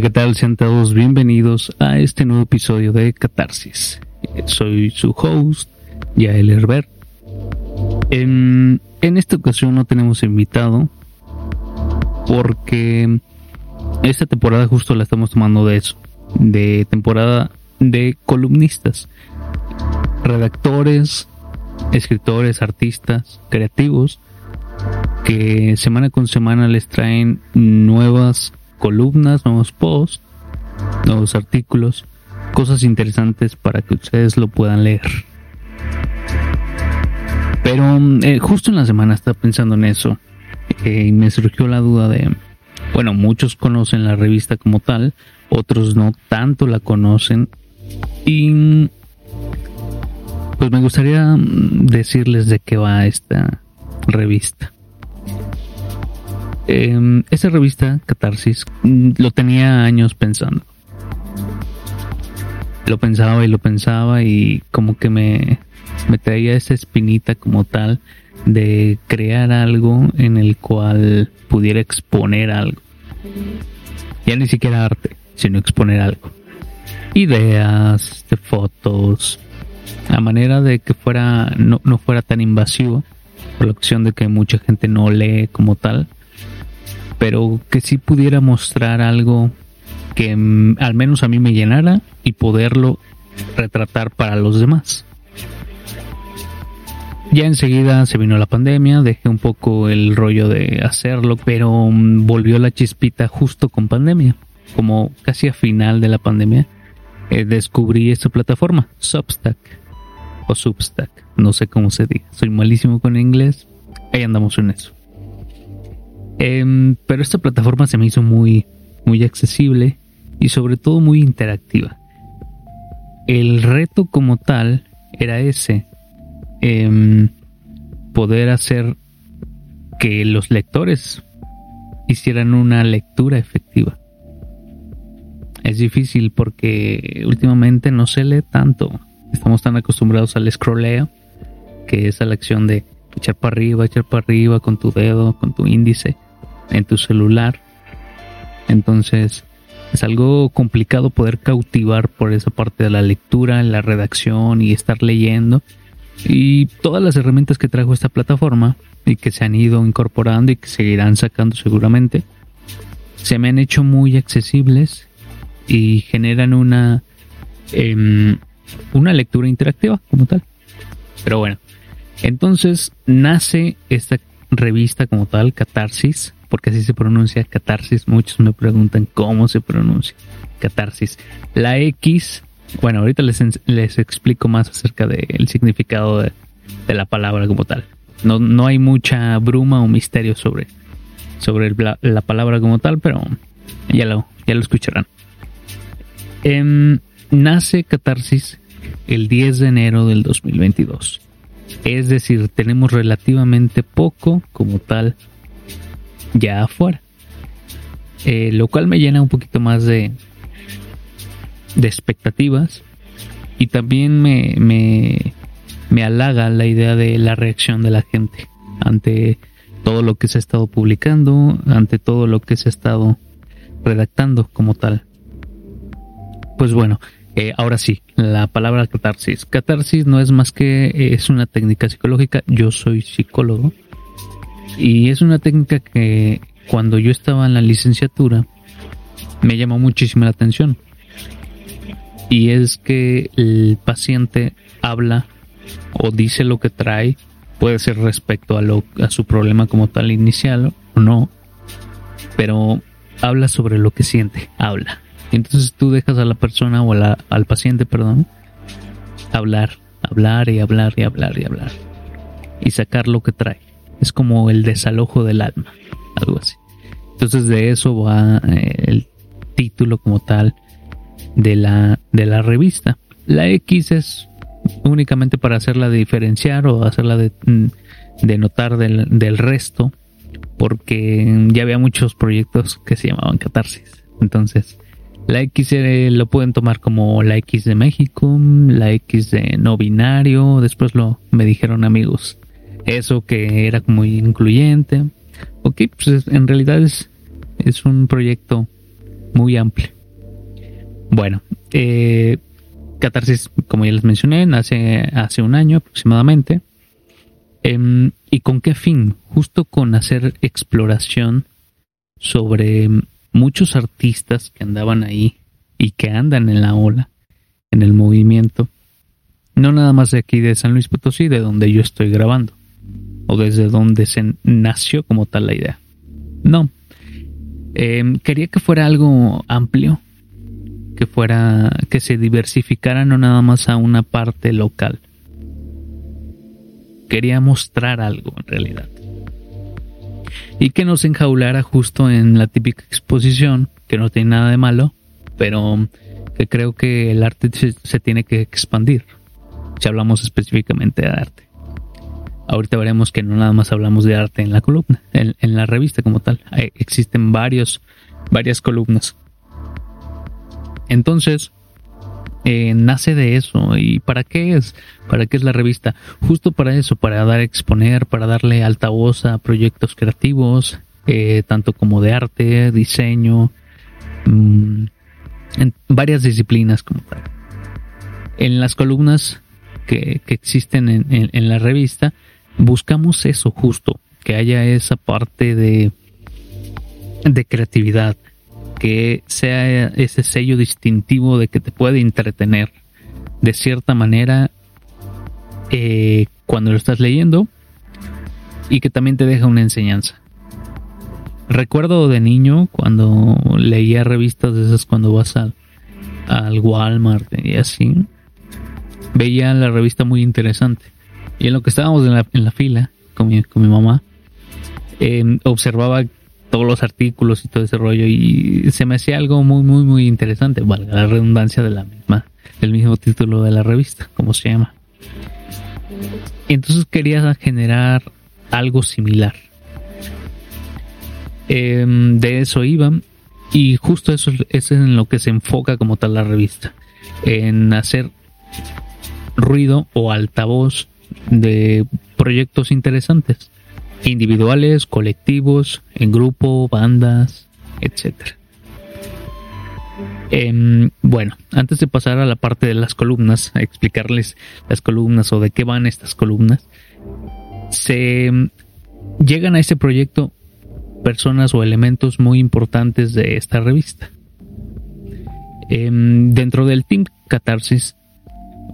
¿qué tal? Sean todos bienvenidos a este nuevo episodio de Catarsis. Soy su host, Yael Herbert. En, en esta ocasión no tenemos invitado porque esta temporada justo la estamos tomando de eso, de temporada de columnistas, redactores, escritores, artistas, creativos, que semana con semana les traen nuevas columnas, nuevos posts, nuevos artículos, cosas interesantes para que ustedes lo puedan leer. Pero eh, justo en la semana estaba pensando en eso eh, y me surgió la duda de, bueno, muchos conocen la revista como tal, otros no tanto la conocen y pues me gustaría decirles de qué va esta revista. Eh, esa revista, Catarsis, mm, lo tenía años pensando. Lo pensaba y lo pensaba y como que me, traía esa espinita como tal de crear algo en el cual pudiera exponer algo. Ya ni siquiera arte, sino exponer algo. Ideas, de fotos, a manera de que fuera no, no fuera tan invasivo por la opción de que mucha gente no lee como tal pero que sí pudiera mostrar algo que mm, al menos a mí me llenara y poderlo retratar para los demás. Ya enseguida se vino la pandemia, dejé un poco el rollo de hacerlo, pero mm, volvió la chispita justo con pandemia, como casi a final de la pandemia. Eh, descubrí esta plataforma, Substack o Substack, no sé cómo se diga, soy malísimo con inglés, ahí andamos en eso. Em, pero esta plataforma se me hizo muy, muy accesible y sobre todo muy interactiva. El reto como tal era ese, em, poder hacer que los lectores hicieran una lectura efectiva. Es difícil porque últimamente no se lee tanto. Estamos tan acostumbrados al scrolleo, que es a la acción de echar para arriba, echar para arriba con tu dedo, con tu índice en tu celular. Entonces es algo complicado poder cautivar por esa parte de la lectura, la redacción y estar leyendo. Y todas las herramientas que trajo esta plataforma y que se han ido incorporando y que seguirán sacando seguramente, se me han hecho muy accesibles y generan una, em, una lectura interactiva como tal. Pero bueno, entonces nace esta revista como tal, Catarsis, porque así se pronuncia catarsis. Muchos me preguntan cómo se pronuncia catarsis. La X, bueno, ahorita les, les explico más acerca del significado de, la palabra como tal. No, no hay mucha bruma o misterio sobre, sobre la, palabra como tal, pero ya lo, ya lo escucharán. Em, nace Catarsis el 10 de enero del 2022. Es decir, tenemos relativamente poco como tal ya afuera. Eh, lo cual me llena un poquito más de, de expectativas y también me, me, halaga la idea de la reacción de la gente ante todo lo que se ha estado publicando, ante todo lo que se ha estado redactando como tal. Pues bueno, eh, ahora sí, la palabra catarsis. Catarsis no es más que es una técnica psicológica. Yo soy psicólogo y es una técnica que cuando yo estaba en la licenciatura me llamó muchísimo la atención. Y es que el paciente habla o dice lo que trae, puede ser respecto a, lo, a su problema como tal inicial o no, pero habla sobre lo que siente, habla. Entonces tú dejas a la persona o al paciente, perdón, hablar, hablar y hablar y hablar y hablar y sacar lo que trae es como el desalojo del alma, algo así. Entonces de eso va eh, el título como tal de la, de la revista. La X es únicamente para hacerla diferenciar o hacerla de, mm, de notar del, del, resto, porque ya había muchos proyectos que se llamaban catarsis. Entonces, la X eh, lo pueden tomar como la X de México, la X de no binario, después lo me dijeron amigos eso que era muy incluyente. Ok, pues en realidad es, es un proyecto muy amplio. Bueno, eh, Catarsis, como ya les mencioné, nace hace un año aproximadamente. Em, ¿Y con qué fin? Justo con hacer exploración sobre muchos artistas que andaban ahí y que andan en la ola, en el movimiento. No nada más de aquí de San Luis Potosí, de donde yo estoy grabando, o desde donde se nació como tal la idea. No. Em, quería que fuera algo amplio, que fuera, que se diversificara no nada más a una parte local. Quería mostrar algo en realidad. Y que nos enjaulara justo en la típica exposición, que no tiene nada de malo, pero que creo que el arte se tiene que expandir. Si hablamos específicamente de arte. Ahorita veremos que no nada más hablamos de arte en la columna, en, la revista como tal. existen varios, varias columnas. Entonces, eh, nace de eso. ¿Y para qué es? ¿Para qué es la revista? Justo para eso, para dar a exponer, para darle altavoz a proyectos creativos, eh, tanto como de arte, diseño, mm, en varias disciplinas como tal. En las columnas que, existen en la revista, buscamos eso justo, que haya esa parte de, de creatividad, que sea ese sello distintivo de que te puede entretener de cierta manera eh, cuando lo estás leyendo y que también te deja una enseñanza. Recuerdo de niño cuando leía revistas de esas cuando vas al, al Walmart y así, veía la revista muy interesante y en lo que estábamos en la, en la fila con mi, con mi mamá, em, observaba todos los artículos y todo ese rollo y se me hacía algo muy, muy, muy interesante, valga la redundancia de la misma, del mismo título de la revista, como se llama. Entonces quería generar algo similar. Em, de eso iba y justo eso es en lo que se enfoca como tal la revista, en hacer ruido o altavoz de proyectos interesantes, individuales, colectivos, en grupo, bandas, etc. Em, bueno, antes de pasar a la parte de las columnas, a explicarles las columnas o de qué van estas columnas, se em, llegan a este proyecto personas o elementos muy importantes de esta revista. Em, dentro del Team Catarsis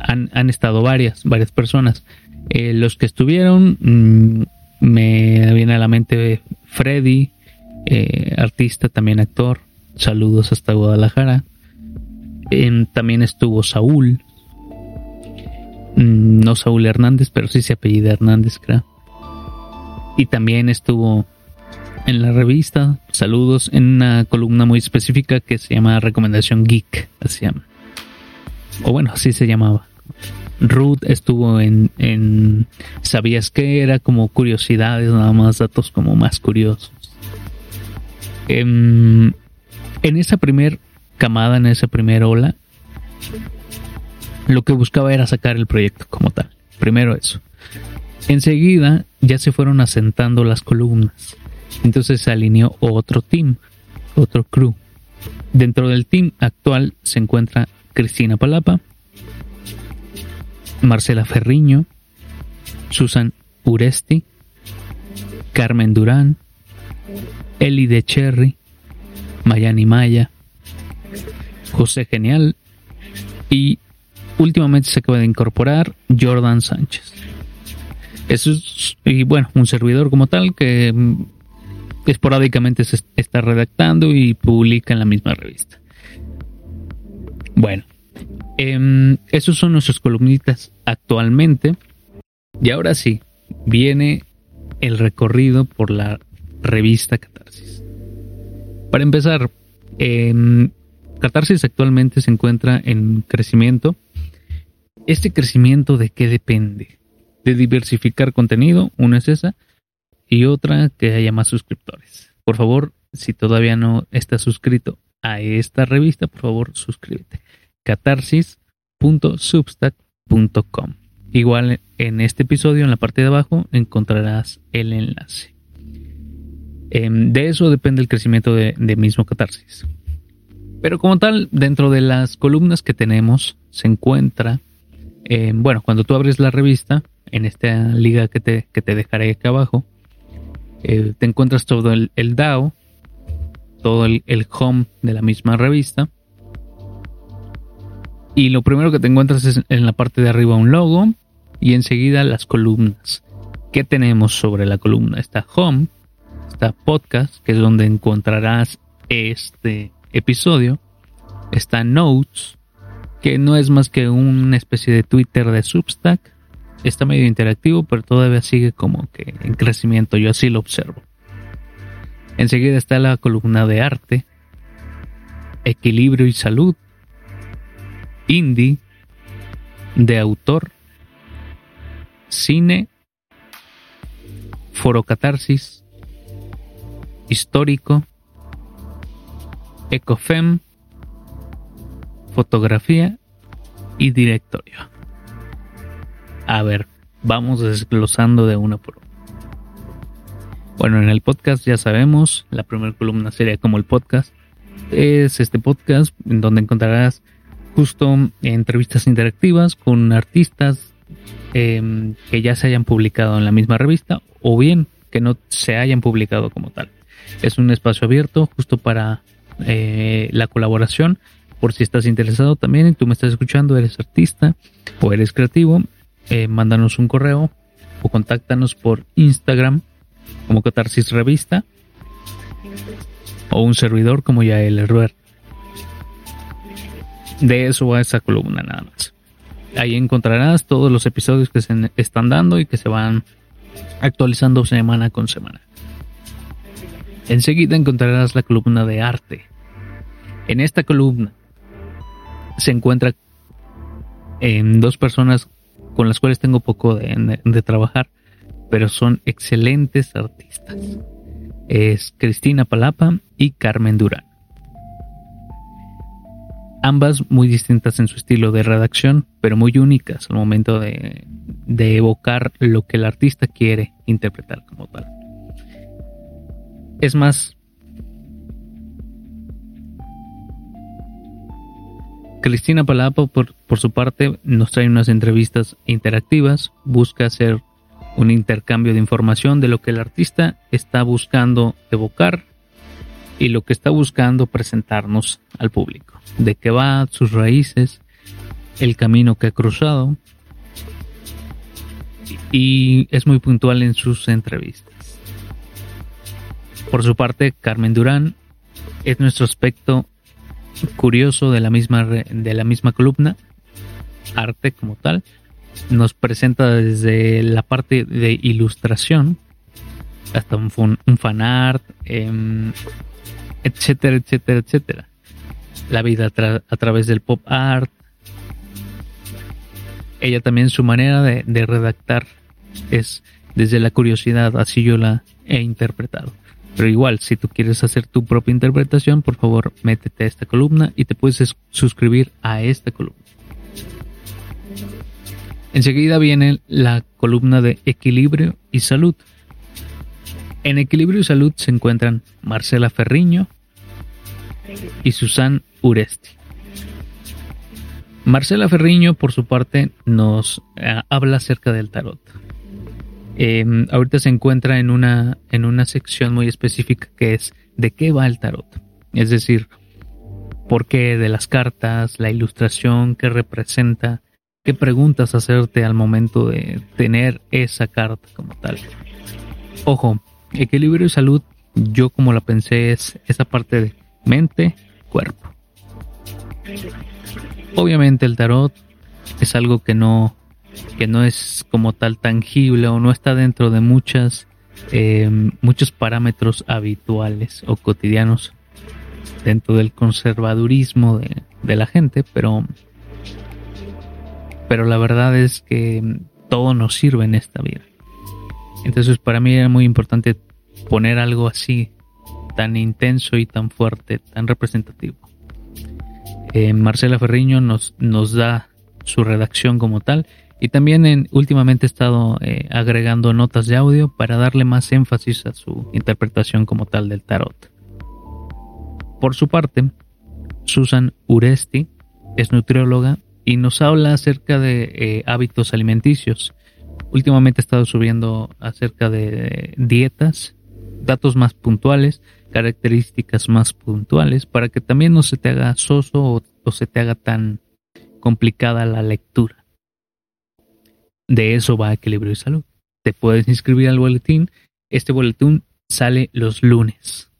han, han, estado varias, varias personas. Eh, los que estuvieron, mm, me viene a la mente Freddy, eh, artista, también actor. Saludos hasta Guadalajara. también estuvo Saúl. Mm, no Saúl Hernández, pero sí se apellida Hernández, creo. Y también estuvo en la revista, saludos, en una columna muy específica que se llama Recomendación Geek, así. O bueno, así se llamaba. Ruth estuvo en, ¿Sabías que Era como curiosidades, nada más datos como más curiosos. En, en esa primer camada, en esa primera ola, lo que buscaba era sacar el proyecto como tal. Primero eso. Enseguida ya se fueron asentando las columnas. Entonces se alineó otro team, otro crew. Dentro del team actual se encuentra Cristina Palapa, Marcela Ferriño, Susan Uresti, Carmen Durán, Eli de Cherry, Mayani Maya, José Genial y últimamente se acaba de incorporar Jordan Sánchez. Eso es, y bueno, un servidor como tal que esporádicamente se está redactando y publica en la misma revista. Bueno, eh, esos son nuestros columnistas actualmente. Y ahora sí, viene el recorrido por la revista Catarsis. Para empezar, Catarsis actualmente se encuentra en crecimiento. ¿Este crecimiento de qué depende? De diversificar contenido, una es esa, y otra que haya más suscriptores. Por favor, si todavía no estás suscrito a esta revista, por favor, suscríbete catarsis.substack.com. Igual en este episodio, en la parte de abajo, encontrarás el enlace. Em, de eso depende el crecimiento de, mismo Catarsis. Pero como tal, dentro de las columnas que tenemos se encuentra, eh, bueno, cuando tú abres la revista, en esta liga que te, que te dejaré aquí abajo, eh, te encuentras todo el, el DAO, todo el, el, home de la misma revista. Y lo primero que te encuentras es en la parte de arriba un logo y enseguida las columnas. ¿Qué tenemos sobre la columna? Está home, está podcast, que es donde encontrarás este episodio. Está Notes, que no es más que una especie de Twitter de Substack. Está medio interactivo, pero todavía sigue como que en crecimiento. Yo así lo observo. Enseguida está la columna de arte, equilibrio y salud, indie, de autor, cine, forocatarsis, histórico, Ecofem, fotografía y directorio. A ver, vamos desglosando de uno por uno. Bueno, en el podcast ya sabemos, la primera columna sería como el podcast. Es este podcast en donde encontrarás justo entrevistas interactivas con artistas em, que ya se hayan publicado en la misma revista o bien que no se hayan publicado como tal. Es un espacio abierto justo para eh, la colaboración. Por si estás interesado también y tú me estás escuchando, eres artista o eres creativo, eh, mándanos un correo o contáctanos por Instagram como Catarsis Revista o un servidor como ya el Herbert. De eso va esa columna nada más. Ahí encontrarás todos los episodios que se están dando y que se van actualizando semana con semana. Enseguida encontrarás la columna de arte. En esta columna se encuentra en dos personas con las cuales tengo poco de, trabajar, pero son excelentes artistas. Es Cristina Palapa y Carmen Durán. Ambas muy distintas en su estilo de redacción, pero muy únicas al momento de, de evocar lo que el artista quiere interpretar como tal. Es más, Cristina Palapo, por, por, su parte, nos trae unas entrevistas interactivas, busca hacer un intercambio de información de lo que el artista está buscando evocar y lo que está buscando presentarnos al público, de qué va, sus raíces, el camino que ha cruzado, y es muy puntual en sus entrevistas. Por su parte, Carmen Durán es nuestro aspecto curioso de la misma, de la misma columna, arte como tal. Nos presenta desde la parte de ilustración hasta un, un fanart, em, etcétera, etcétera, etcétera. La vida a, través del pop art. Ella también su manera de redactar es desde la curiosidad, así yo la he interpretado. Pero igual, si tú quieres hacer tu propia interpretación, por favor, métete a esta columna y te puedes suscribir a esta columna. Enseguida viene la columna de equilibrio y salud. En equilibrio y salud se encuentran Marcela Ferriño y Susan Uresti. Marcela Ferriño, por su parte, nos eh, habla acerca del tarot. Em, ahorita se encuentra en una, en una sección muy específica que es de qué va el tarot. Es decir, por qué de las cartas, la ilustración que representa, qué preguntas hacerte al momento de tener esa carta como tal. Ojo, equilibrio y salud, yo como la pensé es esa parte de mente, cuerpo. Obviamente el tarot es algo que no que no es como tal tangible o no está dentro de muchas eh, muchos parámetros habituales o cotidianos dentro del conservadurismo de, de, la gente, pero pero la verdad es que todo nos sirve en esta vida. Entonces para mí era muy importante poner algo así tan intenso y tan fuerte, tan representativo. Eh, Marcela Ferriño nos, nos da su redacción como tal y también en, últimamente he estado eh, agregando notas de audio para darle más énfasis a su interpretación como tal del tarot. Por su parte, Susan Uresti, es nutrióloga y nos habla acerca de eh, hábitos alimenticios. Últimamente he estado subiendo acerca de dietas, datos más puntuales, características más puntuales, para que también no se te haga soso o, se te haga tan complicada la lectura. De eso va Equilibrio y Salud. Te puedes inscribir al boletín. Este boletín sale los lunes.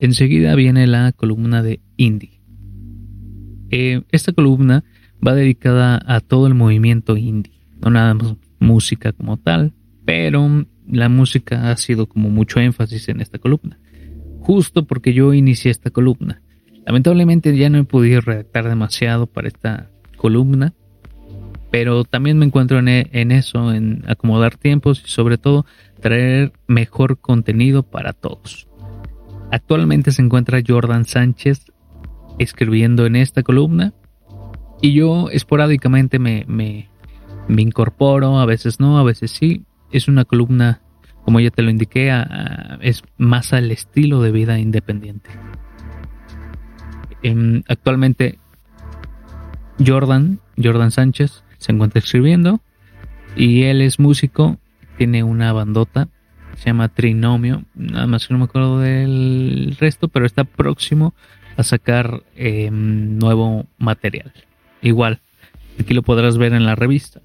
Enseguida viene la columna de indie. Eh, esta columna va dedicada a todo el movimiento indie, no nada más música como tal, pero la música ha sido como mucho énfasis en esta columna, justo porque yo inicié esta columna. Lamentablemente ya no he podido redactar demasiado para esta columna, pero también me encuentro en, en eso, en acomodar tiempos y sobre todo traer mejor contenido para todos. Actualmente se encuentra Jordan Sánchez escribiendo en esta columna y yo esporádicamente me, me, incorporo, a veces no, a veces sí. Es una columna, como ya te lo indiqué, es más al estilo de vida independiente. Em, actualmente Jordan, Jordan Sánchez, se encuentra escribiendo y él es músico, tiene una bandota se llama Trinomio, nada más que no me acuerdo del resto, pero está próximo a sacar em, nuevo material. Igual, aquí lo podrás ver en la revista.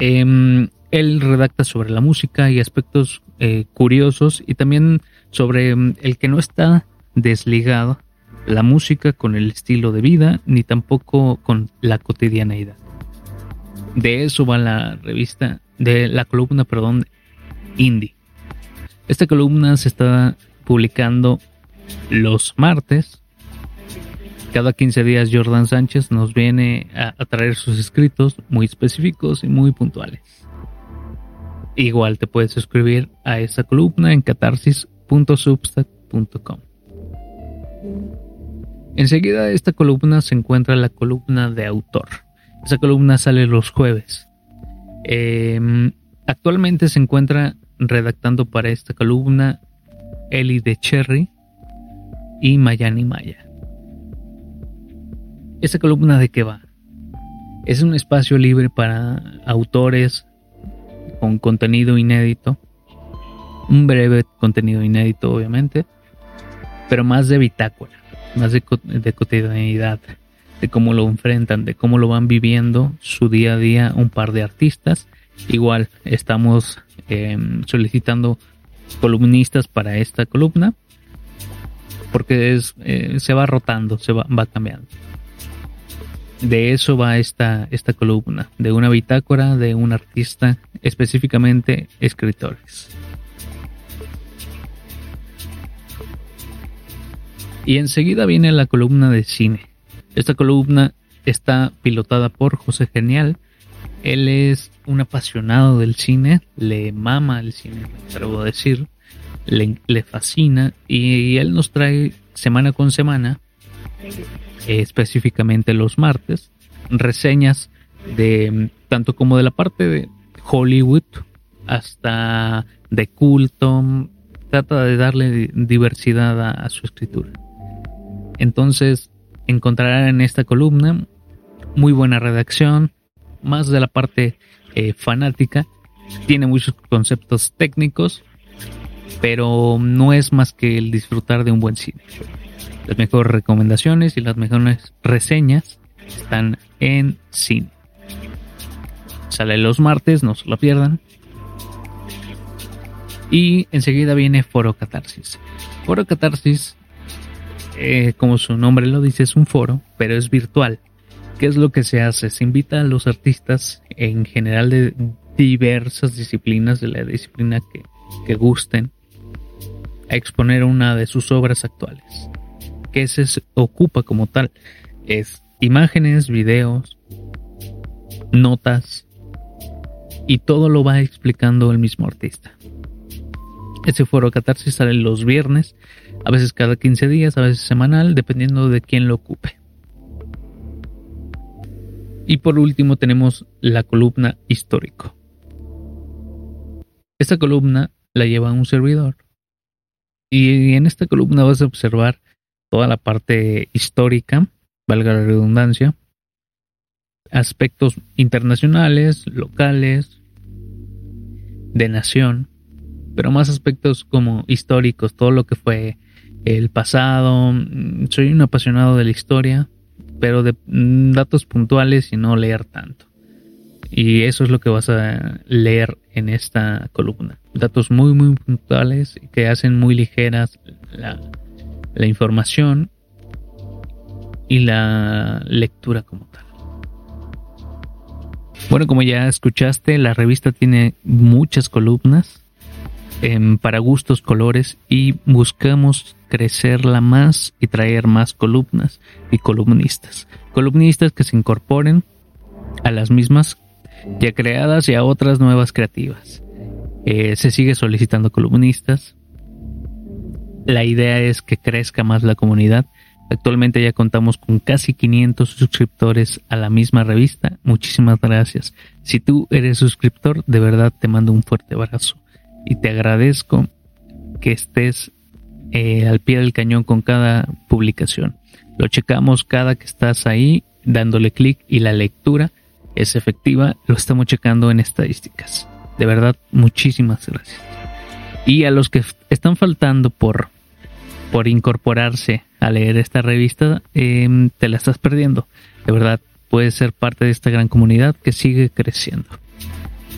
Em, él redacta sobre la música y aspectos eh, curiosos y también sobre em, el que no está desligado la música con el estilo de vida ni tampoco con la cotidianeidad. De eso va la revista, de la columna, perdón, indie. Esta columna se está publicando los martes. Cada 15 días Jordan Sánchez nos viene a, traer sus escritos muy específicos y muy puntuales. Igual te puedes suscribir a esta columna en catarsis.substack.com. Enseguida de esta columna se encuentra la columna de autor. Esa columna sale los jueves. Em, actualmente se encuentra redactando para esta columna Eli de Cherry y Mayani Maya. ¿Esta columna de qué va? Es un espacio libre para autores con contenido inédito, un breve contenido inédito obviamente, pero más de bitácora, más de, cotidianidad, de cómo lo enfrentan, de cómo lo van viviendo su día a día un par de artistas. Igual estamos Em, solicitando columnistas para esta columna porque es, eh, se va rotando, se va, va, cambiando. De eso va esta, esta columna, de una bitácora de un artista, específicamente escritores. Y enseguida viene la columna de cine. Esta columna está pilotada por José Genial. Él es un apasionado del cine, le mama el cine, me a decir, le, fascina y, él nos trae semana con semana, específicamente los martes, reseñas de tanto como de la parte de Hollywood hasta de culto, trata de darle diversidad a, su escritura. Entonces encontrarán en esta columna muy buena redacción, más de la parte eh, fanática, tiene muchos conceptos técnicos, pero no es más que el disfrutar de un buen cine. Las mejores recomendaciones y las mejores reseñas están en cine. Sale los martes, no se lo pierdan. Y enseguida viene Foro Catarsis. Foro Catarsis, eh, como su nombre lo dice, es un foro, pero es virtual. ¿Qué es lo que se hace? Se invita a los artistas en general de diversas disciplinas, de la disciplina que, que gusten, a exponer una de sus obras actuales. ¿Qué se ocupa como tal? Es imágenes, videos, notas, y todo lo va explicando el mismo artista. Ese foro catarsis sale los viernes, a veces cada 15 días, a veces semanal, dependiendo de quién lo ocupe. Y por último tenemos la columna histórico. Esta columna la lleva un servidor Y en esta columna vas a observar toda la parte histórica, valga la redundancia, aspectos internacionales, locales, de nación, pero más aspectos como históricos, todo lo que fue el pasado. Soy un apasionado de la historia, pero de datos puntuales y no leer tanto. Y eso es lo que vas a leer en esta columna. Datos muy, muy puntuales que hacen muy ligeras la, la información y la lectura como tal. Bueno, como ya escuchaste, la revista tiene muchas columnas para gustos colores y buscamos crecerla más y traer más columnas y columnistas. Columnistas que se incorporen a las mismas ya creadas y a otras nuevas creativas. Eh, se sigue solicitando columnistas. La idea es que crezca más la comunidad. Actualmente ya contamos con casi 500 suscriptores a la misma revista. Muchísimas gracias. Si tú eres suscriptor, de verdad te mando un fuerte abrazo y te agradezco que estés eh, al pie del cañón con cada publicación. Lo checamos cada que estás ahí dándole clic y la lectura es efectiva. Lo estamos checando en estadísticas. De verdad, muchísimas gracias. Y a los que están faltando por, por incorporarse a leer esta revista, em, te la estás perdiendo. De verdad, puedes ser parte de esta gran comunidad que sigue creciendo.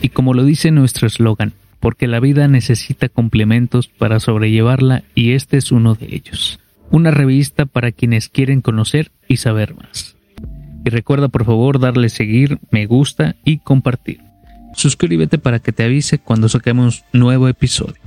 Y como lo dice nuestro eslogan, porque la vida necesita complementos para sobrellevarla y este es uno de ellos. Una revista para quienes quieren conocer y saber más. Y recuerda por favor darle seguir, me gusta y compartir. Suscríbete para que te avise cuando saquemos nuevo episodio.